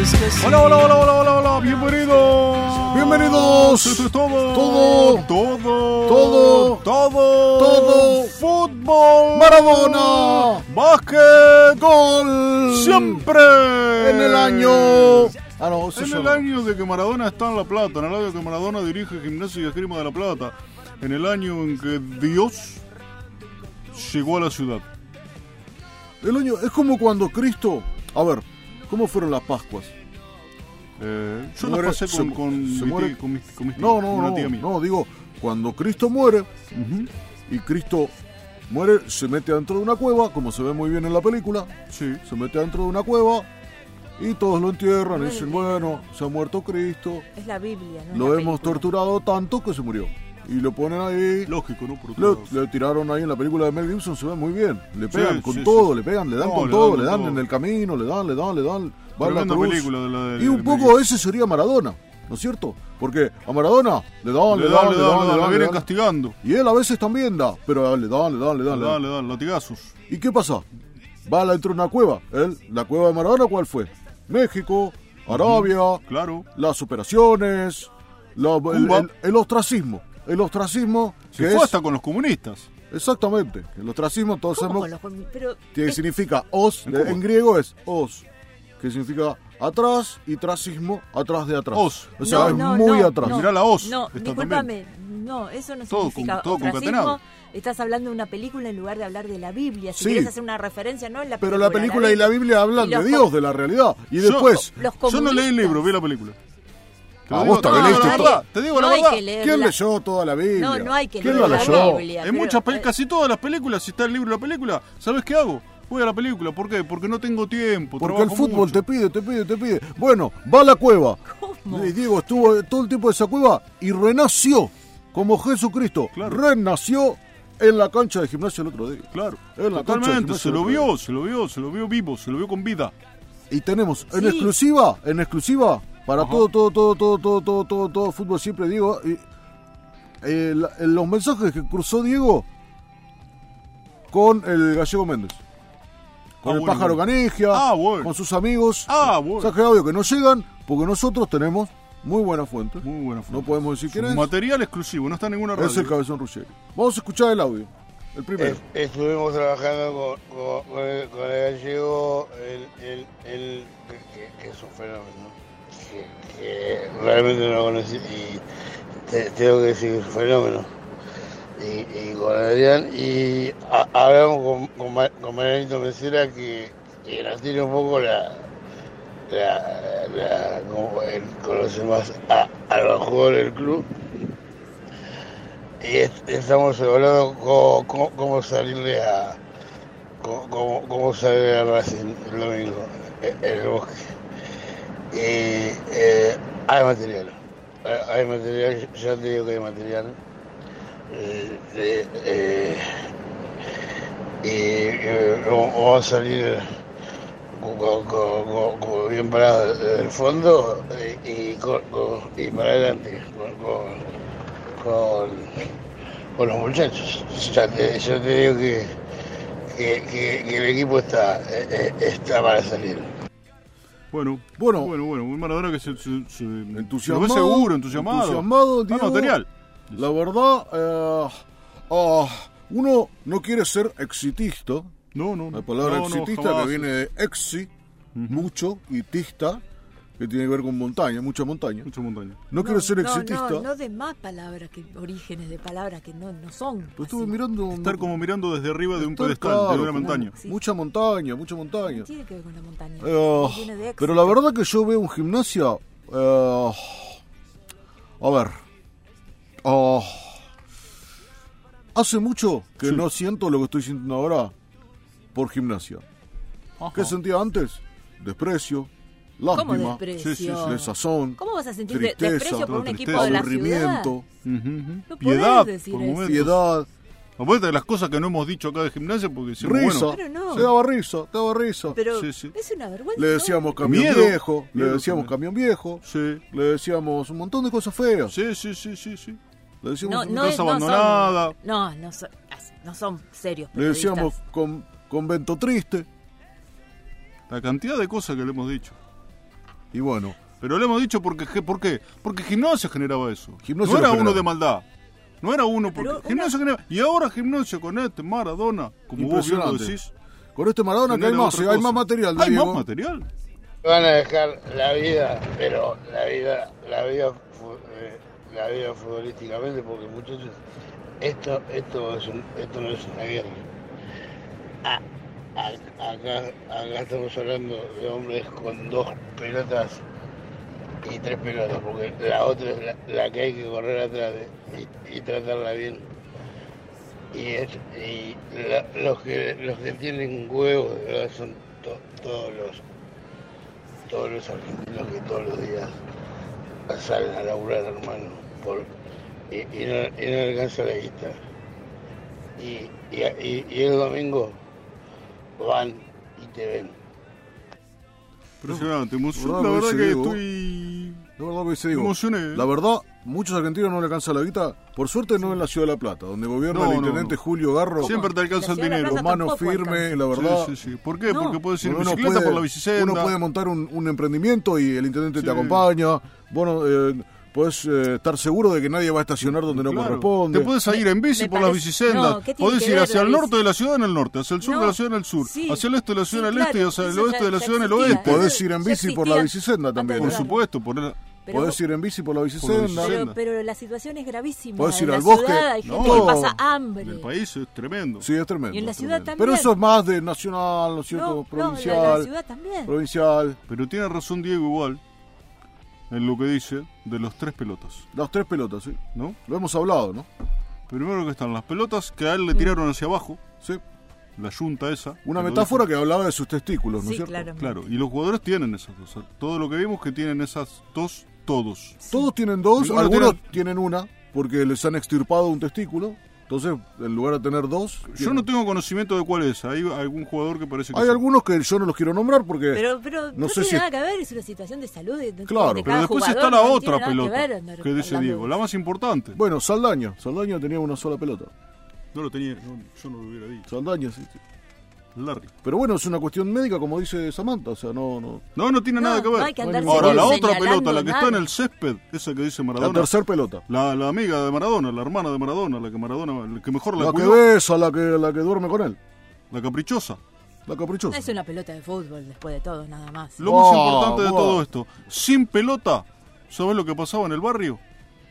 Hola, hola, hola, hola, hola, hola, bienvenidos. Bienvenidos. Esto es todo. Todo. Todo. Todo. Todo. Todo. Fútbol. Maradona. Básquet. Gol. Siempre. En el año. Ah, no, En el año de que Maradona está en La Plata, en el año que Maradona dirige Gimnasia y Esgrima de La Plata, en el año en que Dios llegó a la ciudad. El año es como cuando Cristo. A ver, ¿cómo fueron las Pascuas? Eh, yo Muere- las pasé con, se- con, se mi muere- tía- con con No, no, no. tía mía. No, digo, cuando Cristo muere y Cristo muere, se mete adentro de una cueva, como se ve muy bien en la película. Sí. Se mete adentro de una cueva y todos lo entierran y dicen, bueno, se ha muerto Cristo, Es la Biblia, ¿no? lo La hemos película. torturado tanto que se murió. Y lo ponen ahí. Lógico, ¿no? Por le tiraron ahí en la película de Mel Gibson, se ve muy bien. Le Sí, pegan con sí, todo, sí. le pegan, le dan No, con le todo, dan le dan todo. en el camino, le dan, le dan, le dan. Va en la cruz. película de la de- Y un poco ese sería Maradona, ¿no es cierto? Porque a Maradona le dan, Le le dan, dan, le dan, le dan, lo le vienen castigando. Y él a veces también da, pero le dan, le dan, le dan. le dan, le dan, latigazos. ¿Y qué pasa? Va dentro de una cueva. Él, la cueva de Maradona, ¿cuál fue? México, Arabia, Claro. las operaciones, la- el, el- el ostracismo. El ostracismo Se que fue es... hasta con los comunistas. Exactamente. El ostracismo, todos ¿Cómo sabemos pero que es- significa os, En griego es os, que significa atrás y trasismo, atrás de atrás. Os. O sea, no, es no, muy no, atrás. no, Mirá la hoz, No, discúlpame. No, eso no Todo significa con- todo ostracismo. concatenado. Estás hablando de una película en lugar de hablar de la Biblia. Si Sí. quieres hacer una referencia, no en la Pero película. la película y la Biblia hablan de Dios, de la realidad. Y Yo- después, Los Yo no leí el libro, vi la película. Te digo, vos también leíste la todo. verdad. Te digo no la verdad. ¿quién leyó toda la Biblia? No, no hay que ¿Quién leer la la leyó? Biblia. En pero- muchas pe- eh, casi todas las películas, si está el libro de la película, ¿sabes qué hago? Voy a la película. ¿Por qué? Porque no tengo tiempo. Porque el fútbol mucho. te pide, te pide, te pide. Bueno, va a la cueva. ¿Cómo? Y Diego estuvo todo el tiempo en esa cueva y renació como Jesucristo. Claro. Renació en la cancha de gimnasia el otro día. Claro. En la cancha de Totalmente. Se lo vio, se lo vio, se lo vio vivo, se lo vio con vida. Y tenemos en Sí. exclusiva, en exclusiva, para Ajá. todo, todo, todo, todo, todo, todo, todo, todo fútbol, siempre digo, y, eh, la- los mensajes que cruzó Diego con el gallego Méndez. Con Ah, el bueno, pájaro bueno. Canigia, Ah, bueno. con sus amigos. Ah, bueno. Mensajes de audio que no llegan porque nosotros tenemos muy buena fuente. Muy buena No forma. podemos decir quién es. Material exclusivo, no está en ninguna radio. Es el Cabezón Ruggeri. Vamos a escuchar el audio. El primero. Es- estuvimos trabajando con, con- con el, con el gallego, el, el, el- que, que es un fenómeno, que, que realmente no lo conocí y te- tengo que decir un fenómeno. Y, y con Adrián, y hablamos con, con, Ma- con Marianito Mesera que, que nos tiene un poco la. la, como él conoce más a, a los jugadores del club y est- estamos hablando cómo, cómo- cómo salirle a cómo, cómo- salirle a Racing el domingo eh, en el bosque y eh, hay material hay- material ya te digo que hay material Eh, eh, y eh, vamos a salir bien parado del fondo y, y para adelante con- los muchachos. Ya te, yo te digo que, que, que- el equipo está, está para salir. Bueno, Bueno. bueno, bueno. Un Maradona que se, se, se Entusiasmado. ve seguro, entusiasmado. entusiasmado, Ah, Diego. material. La verdad, eh, ah, uno no quiere ser exitista. No, no. La palabra no, no, exitista jamás. que viene de exi, mucho, y tista, que tiene que ver con montaña, mucha montaña. Mucha montaña. No, quiero ser no, exitista. No, no de más palabras, que orígenes de palabras que no, no son. Pero estuve mirando. Estar como mirando desde arriba de un pedestal, claro, de una montaña. Sí. Mucha montaña, mucha montaña. No tiene que ver con la montaña. Eh, Tiene de pero la verdad que yo veo un gimnasia. eh, a ver. ah, hace mucho que Sí. no siento lo que estoy sintiendo ahora por gimnasia. ¿Qué sentía antes? Desprecio, ¿Cómo lástima, desprecio? Sí, sí, sí. desazón, ¿Cómo vas a sentir de- Tristeza, desprecio por un equipo de la ciudad? aburrimiento, Ujú, ujú. No Piedad, decir por eso. momentos. piedad, de las cosas que no hemos dicho acá de gimnasia, porque decimos, risa. bueno, Pero no. Se daba risa, daba risa. Pero Sí, sí. es una vergüenza. Le decíamos camión Miedo. viejo, le Miedo decíamos también. camión viejo, sí, le decíamos un montón de cosas feas. sí, sí, sí, sí, sí. Le decíamos, No, no, casa es- no son- abandonada. No, no son, no son serios. le decíamos con, convento triste. La cantidad de cosas que le hemos dicho. Y bueno, Pero le hemos dicho porque, ¿por qué? Porque gimnasia generaba eso. Gimnasia no era lo uno generaba. de maldad. No era uno porque una- gimnasia generaba. Y ahora gimnasia con este Maradona, como vos bien lo Impresionante. decís. con este Maradona que hay más, otra hay más material Hay Diego. más material. Van a dejar la vida, pero la vida, la vida, eh, la vida futbolísticamente, porque muchachos, esto, esto es un, esto no es una guerra. A- a- acá, acá estamos hablando de hombres con dos pelotas y tres pelotas, porque la otra es la, que hay que correr atrás y, tratarla bien. Y, es, y los que los que tienen huevos son to- todos los todos los argentinos que todos los días salen a laburar, hermano, por, y, y no, y no alcanza la guita. Y- y el domingo van y te ven. Impresionante. emo- Bravo La verdad que estoy. La verdad que sí, Me digo, emocioné. la verdad, muchos argentinos no le alcanza la guita. Por suerte no en la Ciudad de La Plata, donde gobierna No, el intendente no. Julio Garro. Siempre te alcanza el dinero. Mano firme, la verdad. Sí, sí, sí. ¿Por qué? No. Porque puedes ir Uno bicicleta puede- por la bicicenda. Uno puede montar un, un emprendimiento y el intendente Sí. te acompaña. Bueno, eh, puedes eh, estar seguro de que nadie va a estacionar donde no Claro. corresponde. Te puedes ir en bici Me por las bicisendas. no, ¿qué tiene podés ir hacia el norte de la ciudad en el norte, hacia el sur de la ciudad en el sur, sí. hacia el este de la ciudad en Sí, el este y hacia el oeste ya- de la ciudad en el oeste. Podés ir en bici por la antes también. Por supuesto, por el- Pero- Podés ir en bici por la bicicenda. Pero, pero la situación es gravísima. Podés en ir la al bosque. ciudad hay gente No. que pasa hambre. el país es tremendo. Sí, es tremendo. Y en la ciudad tremendo. también. Pero eso es más de nacional, ¿no es cierto? No, no, provincial. la, la ciudad también. Provincial. Pero tiene razón Diego igual en lo que dice de los tres pelotas, Las tres pelotas, sí. ¿no? Lo hemos hablado, ¿no? Primero que están las pelotas que a él le tiraron hacia abajo, Sí. la yunta esa. Una que metáfora que hablaba de sus testículos, ¿no Sí, es cierto? claro. Claro, y los jugadores tienen esas cosas. Todo lo que vimos que tienen esas dos, todos. Todos tienen dos, Ninguno algunos tiene- tienen una, porque les han extirpado un testículo. Entonces, en lugar de tener dos, Yo no tengo conocimiento de cuál es. Hay algún jugador que parece que hay algunos que yo no los quiero nombrar porque Pero, pero no, No sé tiene si- nada que ver, es una situación de salud. de- de- Claro, de Pero después jugador, está la no otra tiene nada pelota que, ver que dice Diego, la más importante. Bueno, Saldaña, Saldaña tenía una sola pelota. No lo tenía, no, yo no lo hubiera dicho. Saldaña, sí, sí. Larry. Pero bueno, es una cuestión médica, como dice Samantha, o sea, no, no. No, no tiene No, nada que ver. no hay que andarse Ahora, la otra pelota, la que está en el césped, esa que dice La Maradona. tercer pelota. La, la amiga de Maradona, la hermana de Maradona, la que Maradona, la que mejor la, La que cuidó, besa, la que, la que duerme con él. la caprichosa. La caprichosa. Es una pelota de fútbol después de todo, nada más. Lo más importante de todo esto, sin pelota, ¿sabes lo que pasaba en el barrio?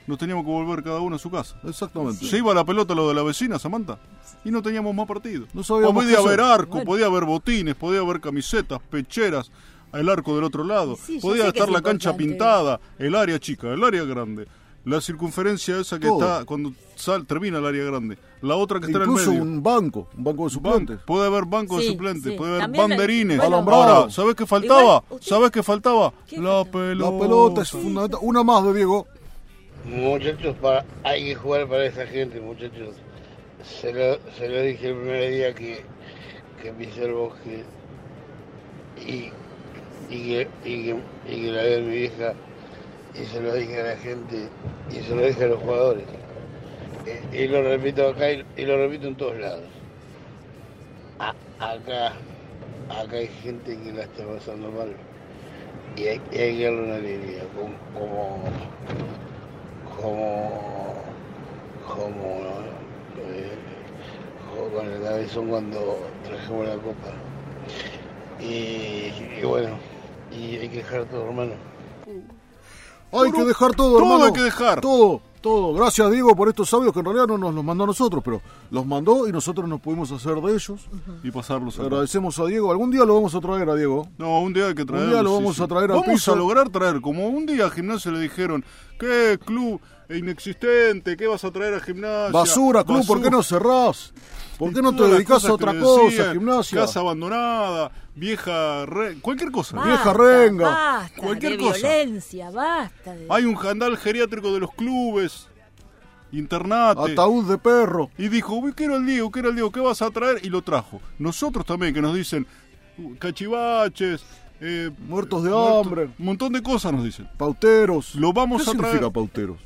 Nos teníamos que volver cada uno a su casa. Exactamente. Se iba la pelota a lo de la vecina, Samantha, y no teníamos más partido. No sabíamos podía haber arco, Bueno. podía haber botines, podía haber camisetas, pecheras, el arco del otro lado, Sí, podía estar es la cancha pintada, el área chica, el área grande, la circunferencia esa que Todo. está cuando sal- termina el área grande, la otra que está Incluso en el medio. un banco, un banco de suplentes. Ban- puede haber banco de suplentes, sí. puede haber También, banderines. bueno, Alambrado. Ahora, ¿sabes qué faltaba? Igual, usted- ¿Sabes qué faltaba? ¿Qué La faltaba? pelota. La pelota es fundamental. Una más de Diego. Muchachos, para, hay que jugar para esa gente, muchachos. Se lo, se lo dije el primer día que, que pisé el bosque y, y, que, y, que, y que la vi a mi vieja y se lo dije a la gente y se lo dije a los jugadores. Y, y lo repito acá y, lo repito en todos lados. A- acá, acá hay gente que la está pasando mal y hay, y hay que darle una alegría, como como como eh, con el cabezón cuando trajimos la copa y, y bueno y hay que dejar todo hermano Hay que dejar todo, todo hermano. hay que dejar. Todo, todo. Gracias, Diego, por estos audios que en realidad no nos los mandó a nosotros, pero los mandó y nosotros nos pudimos hacer de ellos. Y pasarlos acá. Agradecemos a Diego. Algún día lo vamos a traer a Diego. No, un día hay que traerlo. día lo vamos sí. a traer al Vamos piso. a lograr traer, como un día a Gimnasia le dijeron ¿Qué club inexistente? ¿Qué vas a traer a gimnasia? Basura, club, ¿por qué no cerrás? ¿Por qué no te dedicas a otra cosa, gimnasia? Casa abandonada, vieja, re- cualquier cosa. Basta, Vieja renga. Basta Cualquier de cosa. violencia, basta. De... Hay un jandal geriátrico de los clubes, internate. Ataúd de perro. Y dijo, uy, quiero el Diego, quiero el Diego, ¿qué vas a traer? Y lo trajo. Nosotros también, que nos dicen uh, cachivaches, eh, Muertos de hambre. Un montón de cosas nos dicen. Pauteros. Lo vamos ¿Qué a traer. significa pauteros?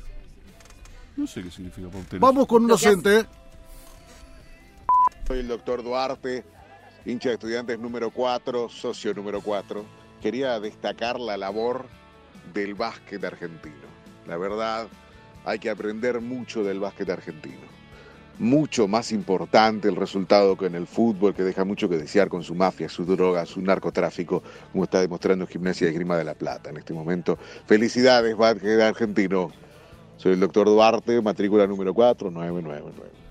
No sé qué significa pautero. Vamos con un hace- docente. Soy el doctor Duarte, hincha de estudiantes número 4, socio número 4. Quería destacar la labor del básquet argentino. La verdad, hay que aprender mucho del básquet argentino. Mucho más importante el resultado que en el fútbol, que deja mucho que desear con su mafia, su droga, su narcotráfico, como está demostrando Gimnasia de Grima de la Plata en este momento. Felicidades, básquet argentino. Soy el doctor Duarte, matrícula número 4, 999.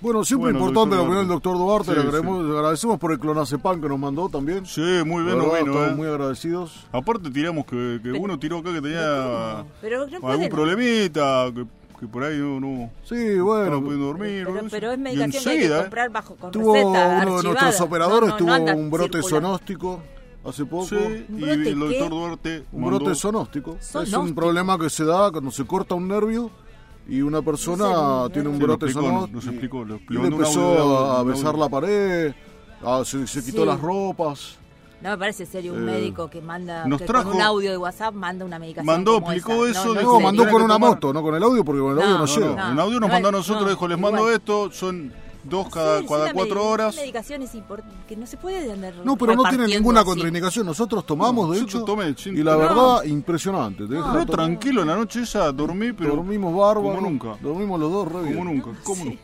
Bueno, siempre Bueno, importante la opinión del doctor Duarte. Sí, le, agradecemos, le agradecemos por el clonazepam que nos mandó también. Sí, muy bien, La no verdad, vino, estamos eh. muy agradecidos. Aparte tiramos que, que uno tiró acá que tenía Pero algún problemita, que, que por ahí no, no Sí, bueno. pudiendo dormir. Pero, ¿no? pero es Y medicación que hay que comprar bajo con Tuvo receta uno de nuestros operadores No, no, tuvo no un brote sonóstico hace poco. Sí, ¿Un y brote el doctor qué? Duarte Un mandó- brote sonóstico. Es un Sonóstico. problema que se da cuando se corta un nervio y una persona No tiene un brote explicó, sonóstico. nos explicó, lo- y le empezó audio, a un besar audio. la pared, a- se, se quitó Sí. las ropas. No me parece serio un Eh, médico que manda nos que trajo- con un audio de WhatsApp manda una medicación. Mandó, esa. eso, No, no, No, mandó con una moto, no con el audio, porque con el audio no, No, llega. No, No, en audio nos no, mandó a no, nosotros, no, dijo, les mando igual. esto, son dos cada, sí, cada una cuatro horas. medicaciones que no se puede andar No, pero no tiene ninguna así. contraindicación. Nosotros tomamos, No, de hecho, tomé y la No. verdad, impresionante. Te todo- tranquilo en la noche esa, dormí, pero Dormimos bárbaro. como nunca. Dormimos los dos, re como nunca, como Sí. nunca.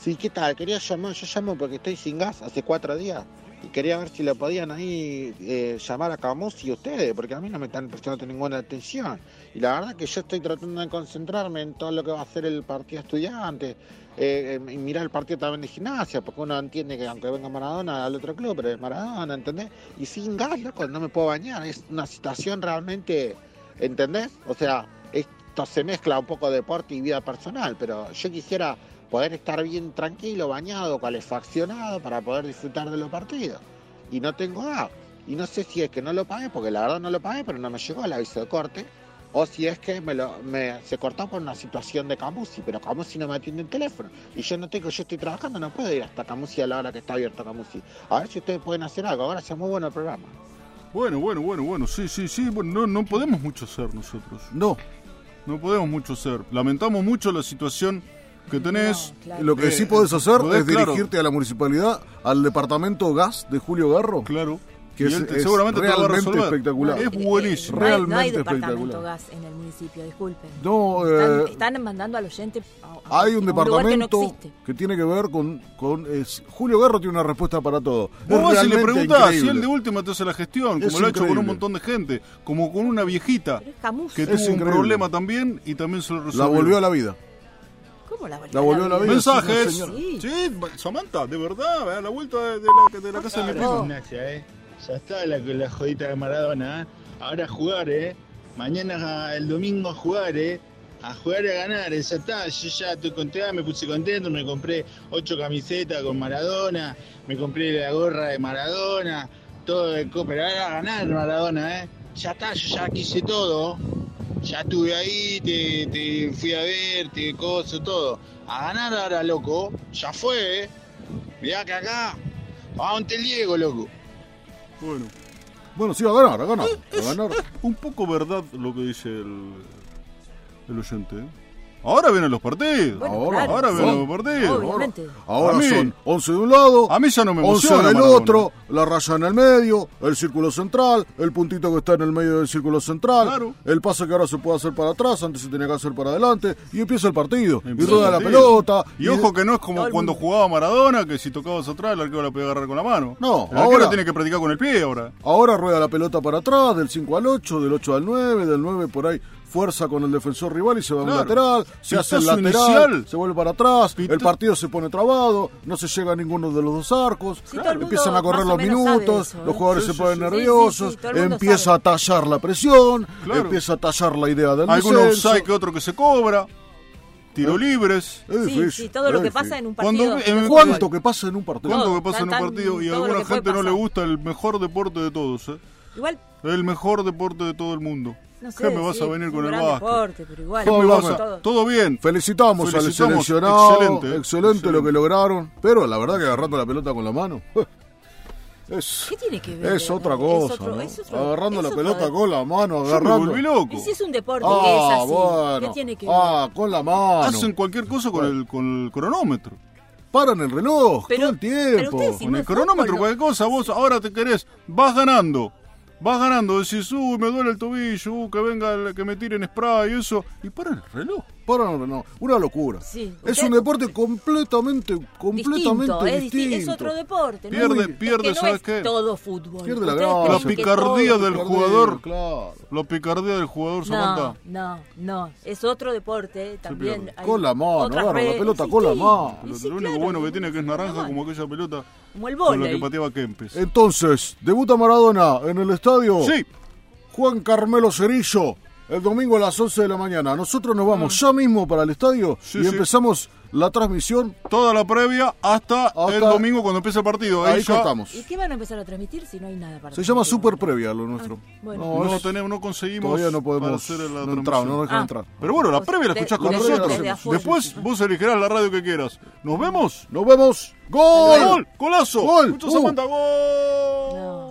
Sí, ¿qué tal? Quería llamar, yo llamo porque estoy sin gas hace cuatro días y quería ver si le podían ahí eh, llamar a Camus y ustedes, porque a mí no me están prestando ninguna atención. Y la verdad que yo estoy tratando de concentrarme en todo lo que va a hacer el partido estudiante, eh, eh, y mirar el partido también de gimnasia, porque uno entiende que aunque venga Maradona al otro club, pero es Maradona, ¿entendés? Y sin gas, loco, no me puedo bañar, es una situación realmente, ¿entendés? O sea, esto se mezcla un poco deporte y vida personal, pero yo quisiera poder estar bien tranquilo, bañado, calefaccionado para poder disfrutar de los partidos. Y no tengo gas. Y no sé si es que no lo pagué, porque la verdad no lo pagué, pero no me llegó el aviso de corte. O si es que me lo, me, se cortó por una situación de Camusi, pero Camusi no me atiende el teléfono. Y yo no tengo, yo estoy trabajando, no puedo ir hasta Camusi a la hora que está abierto Camusi. A ver si ustedes pueden hacer algo. Ahora sea muy bueno el programa. Bueno, bueno, bueno, bueno, sí, sí, sí, bueno, no, no podemos mucho hacer nosotros. No, No podemos mucho hacer. Lamentamos mucho la situación que tenés. No, claro. lo que Eh, sí podés hacer podés, es claro. dirigirte a la municipalidad, al departamento gas de Julio Garro. Claro. Que es- te- es seguramente te lo va a realmente resolver. espectacular. Es Eh, eh, buenísimo. no hay- No hay Realmente departamento espectacular. gas en el municipio, disculpen. No, Están, eh, están mandando al oyente a, a- hay un lugar que no departamento existe. que, tiene que ver con... con es- Julio Garro tiene una respuesta para todo. Vos vas y le realmente preguntás si increíble. él de última te hace la gestión, Es como lo ha hecho con un montón de gente, como con una viejita que Es tuvo un increíble. problema también y también se lo resolvió. La volvió a la vida. ¿Cómo la volvió, La volvió a la vida. Mensajes. Sí, una Sí. Sí, Samantha, de verdad, a la vuelta de la, de la casa de mi primo. Ya está la, la jodita de Maradona, ¿eh? Ahora a jugar, ¿eh? Mañana, el domingo a jugar, ¿eh? A jugar y a ganar, ¿eh? ya está. Yo ya estoy contento, me puse contento, me compré ocho camisetas con Maradona, me compré la gorra de Maradona, todo de pero ahora a ganar Maradona, ¿eh? Ya está, yo ya quise todo. Ya estuve ahí, te, te fui a ver, te coso, todo. A ganar ahora, loco. Ya fue, ¿eh? Mirá que acá, vamos ante el Diego, loco. Bueno, Bueno, sí, a ganar, a ganar. A ganar. un poco verdad lo que dice el, el oyente. ¿eh? Ahora vienen los partidos. Bueno, Ahora, claro, ahora sí. vienen los partidos. Obviamente. Ahora mí- son 11 de un lado, A mí ya no me 11 emociona. del Maradona. otro, la raya en el medio, el círculo central, el puntito que está en el medio del círculo central, Claro. el pase que ahora se puede hacer para atrás, antes se tenía que hacer para adelante, y empieza el partido, y rueda la pelota. Y ojo que no es como cuando jugaba Maradona, que si tocabas atrás el arquero la podía agarrar con la mano. No, el ahora- tiene que practicar con el pie ahora. Ahora rueda la pelota para atrás, del 5 al 8, del 8 al 9, del 9 por ahí fuerza con el defensor rival y se va a un Claro. lateral, se hace el lateral, inicial. se vuelve para atrás, Pita- el partido se pone trabado, no se llega a ninguno de los dos arcos, Sí, empiezan a correr los minutos, eso, ¿eh? los jugadores Sí, se sí, ponen sí. nerviosos, empieza sabe. a tallar la presión, Claro. empieza a tallar la idea del descenso. offside que otro que se cobra, tiro libres. Es Sí, difícil, sí, todo lo que pasa en un Cuando- partido. en- ¿Cuánto que pasa en un partido? ¿Cuánto que pasa en un partido? Y a alguna gente no le gusta el mejor deporte de todos, ¿eh? Igual, El mejor deporte de todo el mundo. No sé. ¿Qué me vas sí, a venir es con el deporte, pero igual. Todo ¿Qué me vas a- Todo. Todo bien. Felicitamos, Felicitamos, al seleccionado, excelente, excelente, excelente. lo que lograron, pero la verdad que agarrando la pelota con la mano es, ¿Qué tiene que ver? es otra Es cosa, otro- ¿no? es otro- agarrando es la otro pelota de- con la mano, Yo me agarrando. volví loco. Y si es un deporte Ah, que es así, bueno. ¿qué tiene que ver? Ah, con la mano. Hacen cualquier cosa con el, con el cronómetro. Paran el reloj Pero- todo el pero tiempo. si Con no el es cronómetro, cualquier cosa, vos ahora te querés, vas ganando, vas ganando, decís, uy, me duele el tobillo, uh, que venga, que me tiren spray y eso, y para el reloj. Paran el reloj. Una locura. Sí. Es un deporte completamente, completamente distinto, es, distinto. disti- es otro deporte. ¿no? Pierde- Es que pierde, no ¿sabes es qué? todo fútbol. Pierde la creen La picardía del Perder, jugador. Claro. La picardía del jugador No, Samantha. no, no. Es otro deporte también. pierde. hay Con la mano, la pelota Sí, con la mano. Lo, sí, lo único claro, bueno que tiene que es naranja como aquella pelota Como el con la que pateaba Kempes. Entonces, debuta Maradona en el estadio. Sí, Juan Carmelo Cerillo, el domingo a las 11 de la mañana. Nosotros nos vamos ya mismo para el estadio Mm. Sí, y sí. empezamos la transmisión. toda la previa hasta, Hasta- el domingo cuando empieza el partido. Ahí, Ahí ya cortamos. ¿Y qué van a empezar a transmitir si no hay nada para Se llama? Super Previa lo nuestro. Ah, bueno. No, No, es- tenemos, no conseguimos todavía no podemos. hacer la no entramos, no nos dejan Ah. entrar. Pero bueno, la Vos previa la escuchás con nosotros. Después vos elegirás la radio que quieras. ¿Nos vemos? Nos vemos. ¡Gol! ¡Gol! ¡Golazo! Gol. Mucho Uh. Samantha, ¡Gol! No.